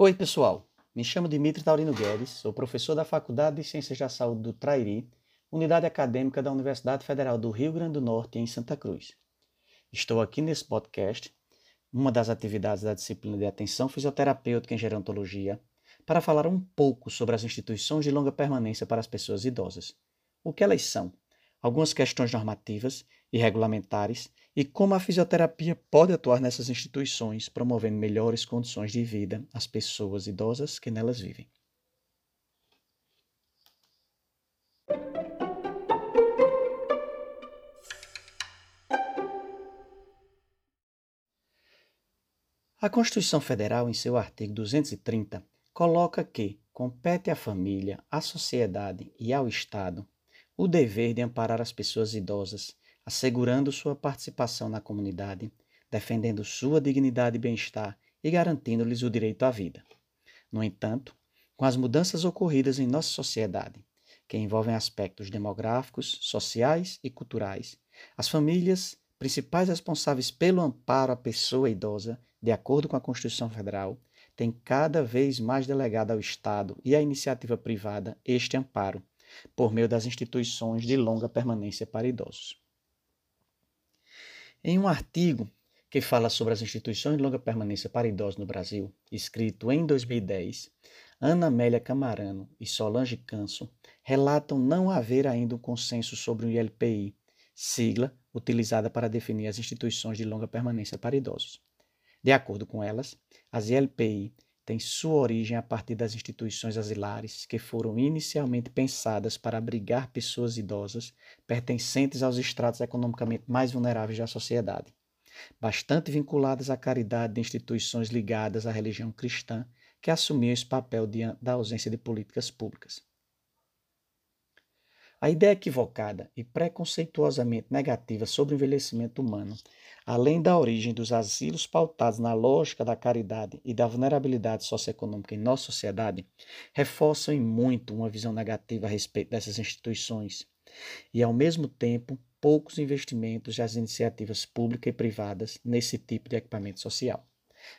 Oi, pessoal. Me chamo Dimitri Taurino Guedes, sou professor da Faculdade de Ciências da Saúde do Trairi, unidade acadêmica da Universidade Federal do Rio Grande do Norte, em Santa Cruz. Estou aqui nesse podcast, uma das atividades da disciplina de atenção fisioterapêutica em gerontologia, para falar um pouco sobre as instituições de longa permanência para as pessoas idosas. O que elas são? Algumas questões normativas e regulamentares e como a fisioterapia pode atuar nessas instituições, promovendo melhores condições de vida às pessoas idosas que nelas vivem. A Constituição Federal, em seu artigo 230, coloca que compete à família, à sociedade e ao Estado o dever de amparar as pessoas idosas, assegurando sua participação na comunidade, defendendo sua dignidade e bem-estar e garantindo-lhes o direito à vida. No entanto, com as mudanças ocorridas em nossa sociedade, que envolvem aspectos demográficos, sociais e culturais, as famílias, principais responsáveis pelo amparo à pessoa idosa, de acordo com a Constituição Federal, têm cada vez mais delegado ao Estado e à iniciativa privada este amparo, por meio das instituições de longa permanência para idosos. Em um artigo que fala sobre as instituições de longa permanência para idosos no Brasil, escrito em 2010, Ana Amélia Camarano e Solange Canso relatam não haver ainda um consenso sobre o ILPI, sigla utilizada para definir as instituições de longa permanência para idosos. De acordo com elas, as ILPI tem sua origem a partir das instituições asilares que foram inicialmente pensadas para abrigar pessoas idosas pertencentes aos estratos economicamente mais vulneráveis da sociedade, bastante vinculadas à caridade de instituições ligadas à religião cristã que assumiam esse papel diante da ausência de políticas públicas. A ideia equivocada e preconceituosamente negativa sobre o envelhecimento humano, além da origem dos asilos pautados na lógica da caridade e da vulnerabilidade socioeconômica em nossa sociedade, reforçam em muito uma visão negativa a respeito dessas instituições e, ao mesmo tempo, poucos investimentos das iniciativas públicas e privadas nesse tipo de equipamento social.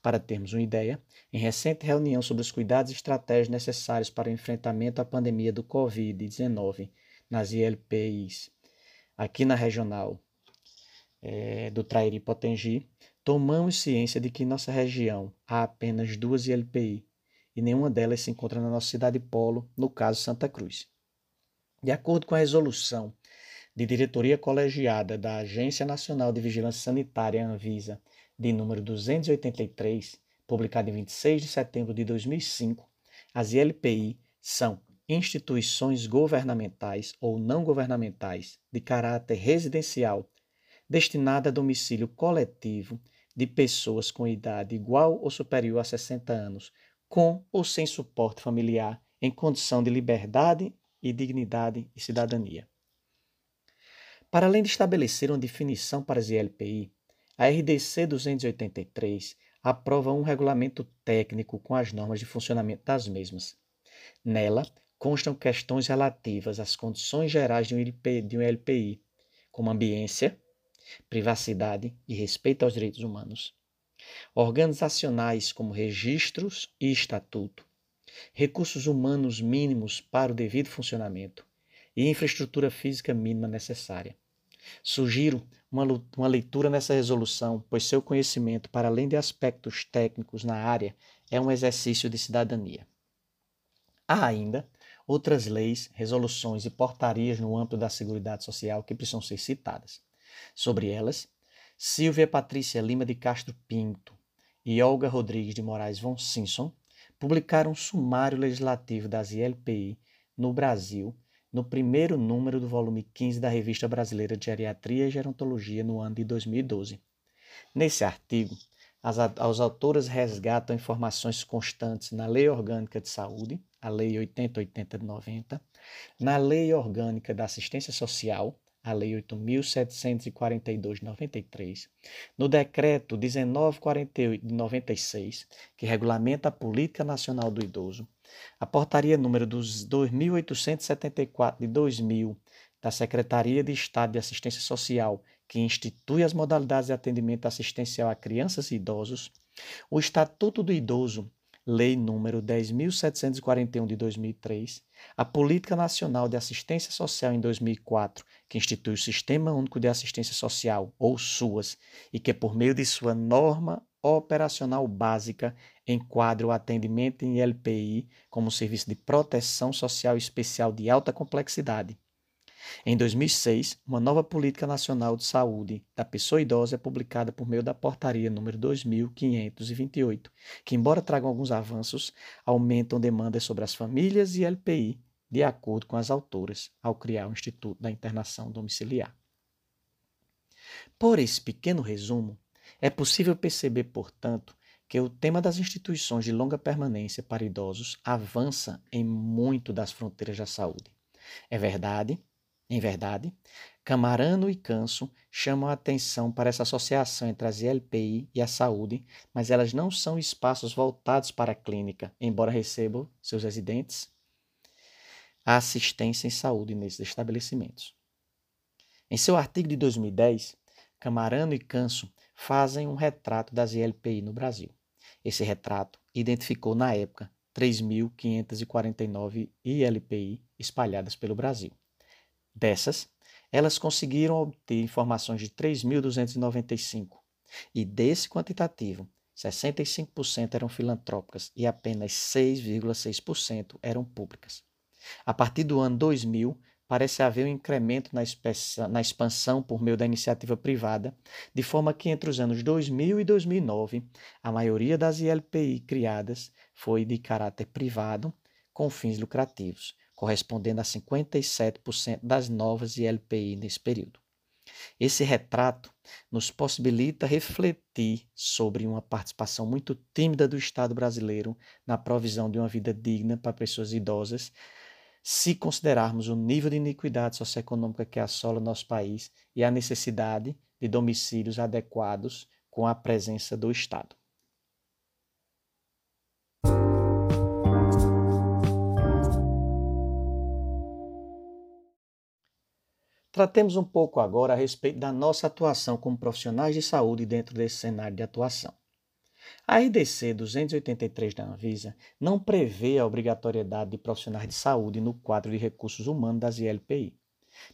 Para termos uma ideia, em recente reunião sobre os cuidados estratégicos necessários para o enfrentamento à pandemia do Covid-19 nas ILPIs, aqui na regional é, do Trairi Potengi, tomamos ciência de que em nossa região há apenas duas ILPI e nenhuma delas se encontra na nossa cidade polo, no caso Santa Cruz. De acordo com a resolução de diretoria colegiada da Agência Nacional de Vigilância Sanitária, Anvisa, de número 283, publicada em 26 de setembro de 2005, as ILPI são instituições governamentais ou não governamentais de caráter residencial destinada a domicílio coletivo de pessoas com idade igual ou superior a 60 anos, com ou sem suporte familiar, em condição de liberdade e dignidade e cidadania. Para além de estabelecer uma definição para as ILPI, a RDC 283 aprova um regulamento técnico com as normas de funcionamento das mesmas. Nela, constam questões relativas às condições gerais de um, LP, de um LPI, como ambiência, privacidade e respeito aos direitos humanos, organizacionais como registros e estatuto, recursos humanos mínimos para o devido funcionamento e infraestrutura física mínima necessária. Sugiro uma, uma leitura nessa resolução, pois seu conhecimento, para além de aspectos técnicos na área, é um exercício de cidadania. Há ainda outras leis, resoluções e portarias no âmbito da Seguridade Social que precisam ser citadas. Sobre elas, Silvia Patrícia Lima de Castro Pinto e Olga Rodrigues de Moraes von Simpson publicaram um sumário legislativo das ILPI no Brasil no primeiro número do volume 15 da Revista Brasileira de Geriatria e Gerontologia no ano de 2012. Nesse artigo, as, as autoras resgatam informações constantes na Lei Orgânica de Saúde, a Lei 8080 de 90, na Lei Orgânica da Assistência Social, a Lei 8.742 de 93, no Decreto 1948 de 96, que regulamenta a Política Nacional do Idoso, a Portaria número 2.874 de 2000, da Secretaria de Estado de Assistência Social, que institui as modalidades de atendimento assistencial a crianças e idosos, o Estatuto do Idoso, Lei número 10.741 de 2003, a Política Nacional de Assistência Social em 2004, que institui o Sistema Único de Assistência Social, ou SUAS, e que, por meio de sua norma operacional básica, enquadra o atendimento em LPI como serviço de proteção social especial de alta complexidade, em 2006, uma nova Política Nacional de Saúde da Pessoa Idosa é publicada por meio da Portaria número 2528, que, embora tragam alguns avanços, aumentam demandas sobre as famílias e LPI, de acordo com as autoras, ao criar o Instituto da Internação Domiciliar. Por esse pequeno resumo, é possível perceber, portanto, que o tema das instituições de longa permanência para idosos avança em muito das fronteiras da saúde. É verdade em verdade, Camarano e Canso chamam a atenção para essa associação entre as ILPI e a saúde, mas elas não são espaços voltados para a clínica, embora recebam seus residentes a assistência em saúde nesses estabelecimentos. Em seu artigo de 2010, Camarano e Canso fazem um retrato das ILPI no Brasil. Esse retrato identificou, na época, 3.549 ILPI espalhadas pelo Brasil. Dessas, elas conseguiram obter informações de 3.295, e desse quantitativo, 65% eram filantrópicas e apenas 6,6% eram públicas. A partir do ano 2000, parece haver um incremento na, na, expansão por meio da iniciativa privada, de forma que entre os anos 2000 e 2009, a maioria das ILPI criadas foi de caráter privado, com fins lucrativos, correspondendo a 57% das novas ILPI nesse período. Esse retrato nos possibilita refletir sobre uma participação muito tímida do Estado brasileiro na provisão de uma vida digna para pessoas idosas, se considerarmos o nível de iniquidade socioeconômica que assola nosso país e a necessidade de domicílios adequados com a presença do Estado. Tratemos um pouco agora a respeito da nossa atuação como profissionais de saúde dentro desse cenário de atuação. A RDC 283 da Anvisa não prevê a obrigatoriedade de profissionais de saúde no quadro de recursos humanos das ILPI,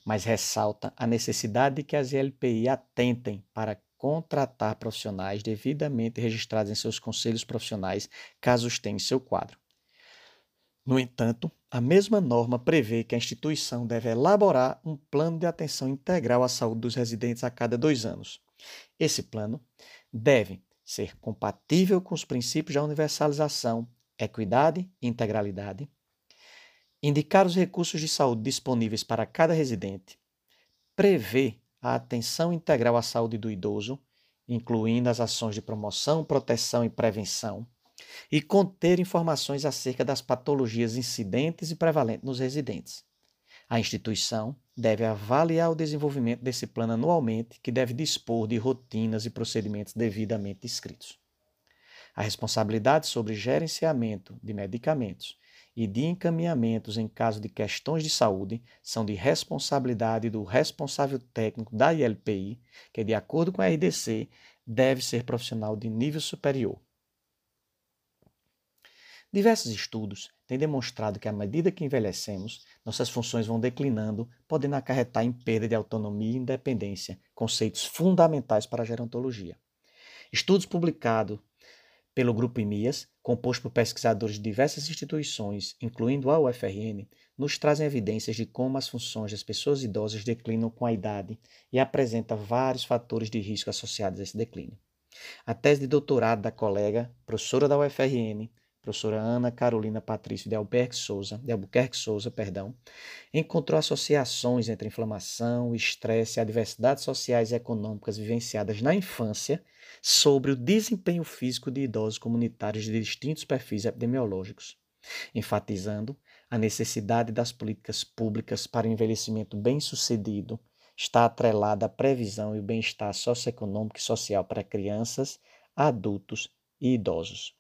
mas ressalta a necessidade de que as ILPI atentem para contratar profissionais devidamente registrados em seus conselhos profissionais, caso os tenham em seu quadro. No entanto, a mesma norma prevê que a instituição deve elaborar um plano de atenção integral à saúde dos residentes a cada dois anos. Esse plano deve ser compatível com os princípios da universalização, equidade e integralidade, indicar os recursos de saúde disponíveis para cada residente, prever a atenção integral à saúde do idoso, incluindo as ações de promoção, proteção e prevenção e conter informações acerca das patologias incidentes e prevalentes nos residentes. A instituição deve avaliar o desenvolvimento desse plano anualmente, que deve dispor de rotinas e procedimentos devidamente descritos. A responsabilidade sobre gerenciamento de medicamentos e de encaminhamentos em caso de questões de saúde são de responsabilidade do responsável técnico da ILPI, que, de acordo com a RDC, deve ser profissional de nível superior. Diversos estudos têm demonstrado que, à medida que envelhecemos, nossas funções vão declinando, podendo acarretar em perda de autonomia e independência, conceitos fundamentais para a gerontologia. Estudos publicados pelo Grupo IMIAS, composto por pesquisadores de diversas instituições, incluindo a UFRN, nos trazem evidências de como as funções das pessoas idosas declinam com a idade e apresenta vários fatores de risco associados a esse declínio. A tese de doutorado da colega, professora da UFRN, professora Ana Carolina Patrício de Albuquerque Souza, de Albuquerque Souza, perdão, encontrou associações entre inflamação, estresse e adversidades sociais e econômicas vivenciadas na infância sobre o desempenho físico de idosos comunitários de distintos perfis epidemiológicos, enfatizando a necessidade das políticas públicas para o envelhecimento bem-sucedido está atrelada à previsão e o bem-estar socioeconômico e social para crianças, adultos e idosos.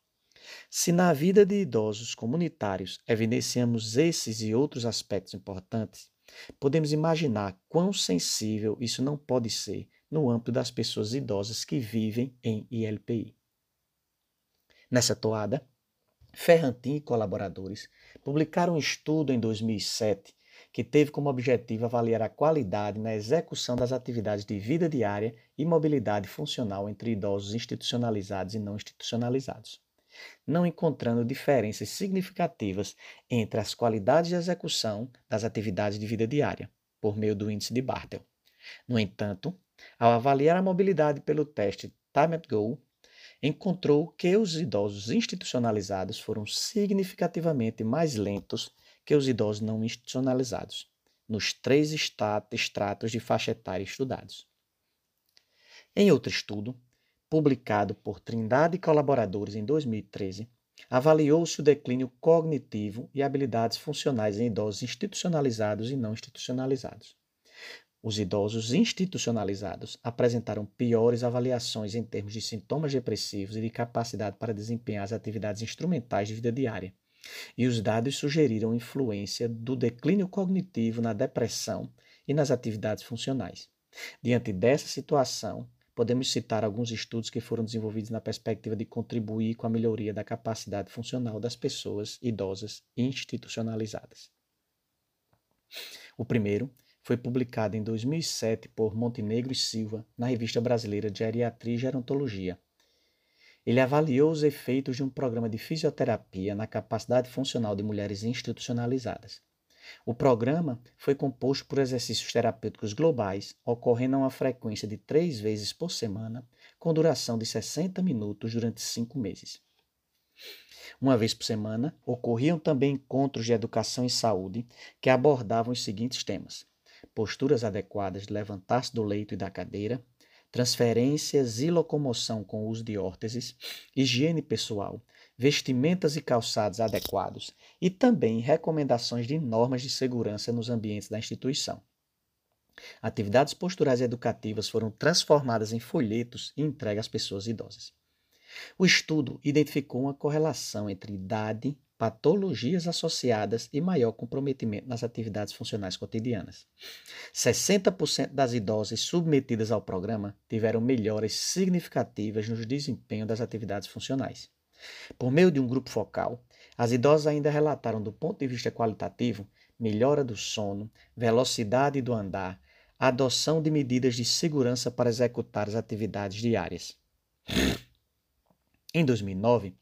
Se na vida de idosos comunitários evidenciamos esses e outros aspectos importantes, podemos imaginar quão sensível isso não pode ser no âmbito das pessoas idosas que vivem em ILPI. Nessa toada, Ferrantin e colaboradores publicaram um estudo em 2007 que teve como objetivo avaliar a qualidade na execução das atividades de vida diária e mobilidade funcional entre idosos institucionalizados e não institucionalizados, não encontrando diferenças significativas entre as qualidades de execução das atividades de vida diária, por meio do índice de Bartel. No entanto, ao avaliar a mobilidade pelo teste Time at Go, encontrou que os idosos institucionalizados foram significativamente mais lentos que os idosos não institucionalizados, nos três estratos de faixa etária estudados. Em outro estudo, publicado por Trindade e colaboradores em 2013, avaliou-se o declínio cognitivo e habilidades funcionais em idosos institucionalizados e não institucionalizados. Os idosos institucionalizados apresentaram piores avaliações em termos de sintomas depressivos e de capacidade para desempenhar as atividades instrumentais de vida diária. E os dados sugeriram influência do declínio cognitivo na depressão e nas atividades funcionais. Diante dessa situação, podemos citar alguns estudos que foram desenvolvidos na perspectiva de contribuir com a melhoria da capacidade funcional das pessoas idosas institucionalizadas. O primeiro foi publicado em 2007 por Montenegro e Silva na Revista Brasileira de Geriatria e Gerontologia. Ele avaliou os efeitos de um programa de fisioterapia na capacidade funcional de mulheres institucionalizadas. O programa foi composto por exercícios terapêuticos globais, ocorrendo a uma frequência de três vezes por semana, com duração de 60 minutos durante cinco meses. Uma vez por semana, ocorriam também encontros de educação e saúde que abordavam os seguintes temas: posturas adequadas de levantar-se do leito e da cadeira, transferências e locomoção com uso de órteses, higiene pessoal, vestimentas e calçados adequados e também recomendações de normas de segurança nos ambientes da instituição. Atividades posturais educativas foram transformadas em folhetos e entregues às pessoas idosas. O estudo identificou uma correlação entre idade, patologias associadas e maior comprometimento nas atividades funcionais cotidianas. 60% das idosas submetidas ao programa tiveram melhoras significativas no desempenho das atividades funcionais. Por meio de um grupo focal, as idosas ainda relataram, do ponto de vista qualitativo, melhora do sono, velocidade do andar, adoção de medidas de segurança para executar as atividades diárias. Em 2009,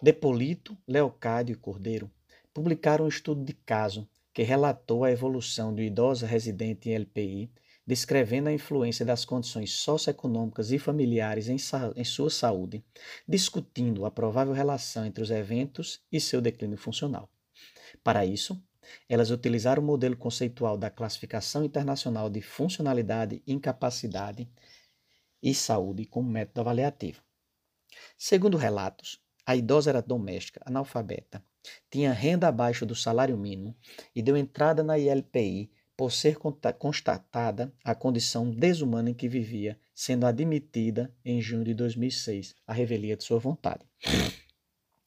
Depolito, Leocádio e Cordeiro publicaram um estudo de caso que relatou a evolução de idosa residente em LPI, descrevendo a influência das condições socioeconômicas e familiares em, em sua saúde, discutindo a provável relação entre os eventos e seu declínio funcional. Para isso, elas utilizaram o modelo conceitual da Classificação Internacional de Funcionalidade, Incapacidade e Saúde como método avaliativo. Segundo relatos, a idosa era doméstica, analfabeta, tinha renda abaixo do salário mínimo e deu entrada na ILPI por ser constatada a condição desumana em que vivia, sendo admitida em junho de 2006, a revelia de sua vontade.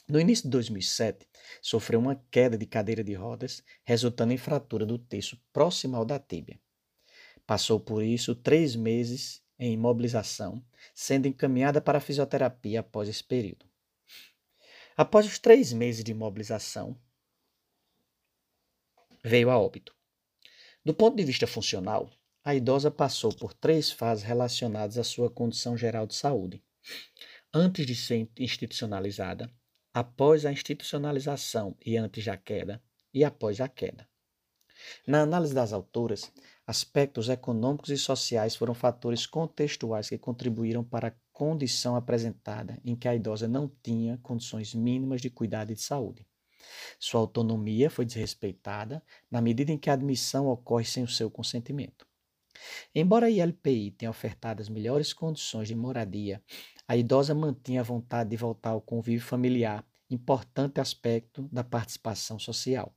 No início de 2007, sofreu uma queda de cadeira de rodas, resultando em fratura do terço proximal da tíbia. Passou por isso três meses em imobilização, sendo encaminhada para a fisioterapia após esse período. Após os três meses de imobilização, veio a óbito. Do ponto de vista funcional, a idosa passou por três fases relacionadas à sua condição geral de saúde. Antes de ser institucionalizada, após a institucionalização e antes da queda, e após a queda. Na análise das autoras, aspectos econômicos e sociais foram fatores contextuais que contribuíram para a condição apresentada em que a idosa não tinha condições mínimas de cuidado e de saúde. Sua autonomia foi desrespeitada na medida em que a admissão ocorre sem o seu consentimento. Embora a ILPI tenha ofertado as melhores condições de moradia, a idosa mantinha a vontade de voltar ao convívio familiar, importante aspecto da participação social.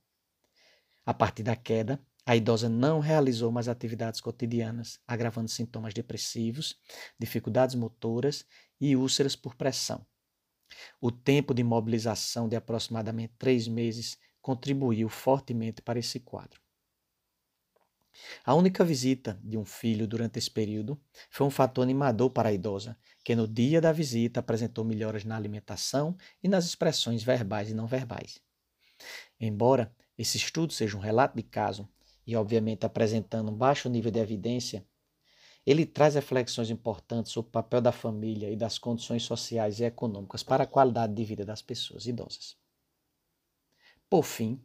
A partir da queda, a idosa não realizou mais atividades cotidianas, agravando sintomas depressivos, dificuldades motoras e úlceras por pressão. O tempo de mobilização de aproximadamente três meses contribuiu fortemente para esse quadro. A única visita de um filho durante esse período foi um fator animador para a idosa, que no dia da visita apresentou melhoras na alimentação e nas expressões verbais e não verbais. Embora esse estudo seja um relato de caso, e obviamente apresentando um baixo nível de evidência, ele traz reflexões importantes sobre o papel da família e das condições sociais e econômicas para a qualidade de vida das pessoas idosas. Por fim,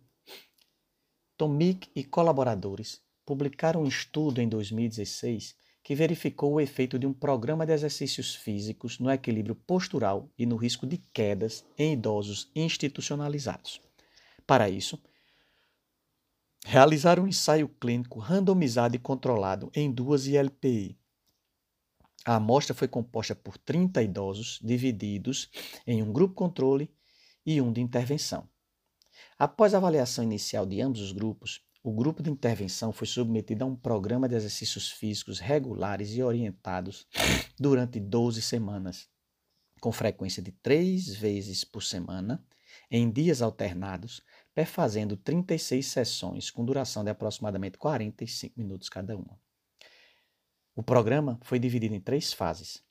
Tomic e colaboradores publicaram um estudo em 2016 que verificou o efeito de um programa de exercícios físicos no equilíbrio postural e no risco de quedas em idosos institucionalizados. Para isso, realizaram um ensaio clínico randomizado e controlado em duas ILPI. A amostra foi composta por 30 idosos, divididos em um grupo controle e um de intervenção. Após a avaliação inicial de ambos os grupos, o grupo de intervenção foi submetido a um programa de exercícios físicos regulares e orientados durante 12 semanas, com frequência de três vezes por semana, em dias alternados, perfazendo 36 sessões com duração de aproximadamente 45 minutos cada uma. O programa foi dividido em três fases: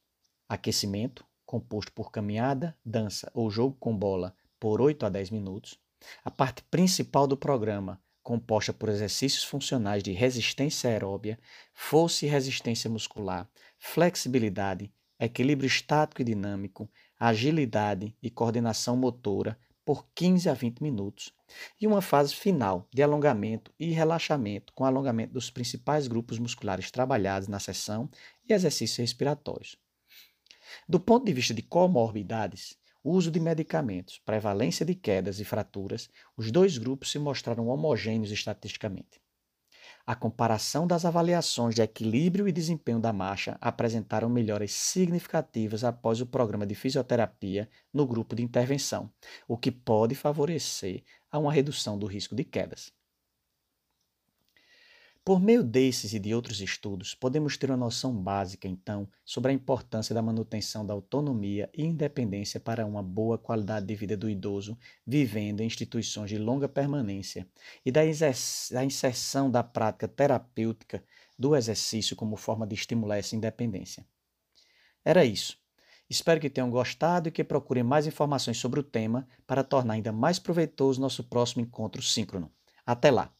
aquecimento, composto por caminhada, dança ou jogo com bola por 8 a 10 minutos, a parte principal do programa, composta por exercícios funcionais de resistência aeróbia, força e resistência muscular, flexibilidade, equilíbrio estático e dinâmico, agilidade e coordenação motora, por 15 a 20 minutos, e uma fase final de alongamento e relaxamento, com alongamento dos principais grupos musculares trabalhados na sessão e exercícios respiratórios. Do ponto de vista de comorbidades, uso de medicamentos, prevalência de quedas e fraturas, os dois grupos se mostraram homogêneos estatisticamente. A comparação das avaliações de equilíbrio e desempenho da marcha apresentaram melhoras significativas após o programa de fisioterapia no grupo de intervenção, o que pode favorecer a uma redução do risco de quedas. Por meio desses e de outros estudos, podemos ter uma noção básica, então, sobre a importância da manutenção da autonomia e independência para uma boa qualidade de vida do idoso vivendo em instituições de longa permanência e da inserção da prática terapêutica do exercício como forma de estimular essa independência. Era isso. Espero que tenham gostado e que procurem mais informações sobre o tema para tornar ainda mais proveitoso nosso próximo encontro síncrono. Até lá!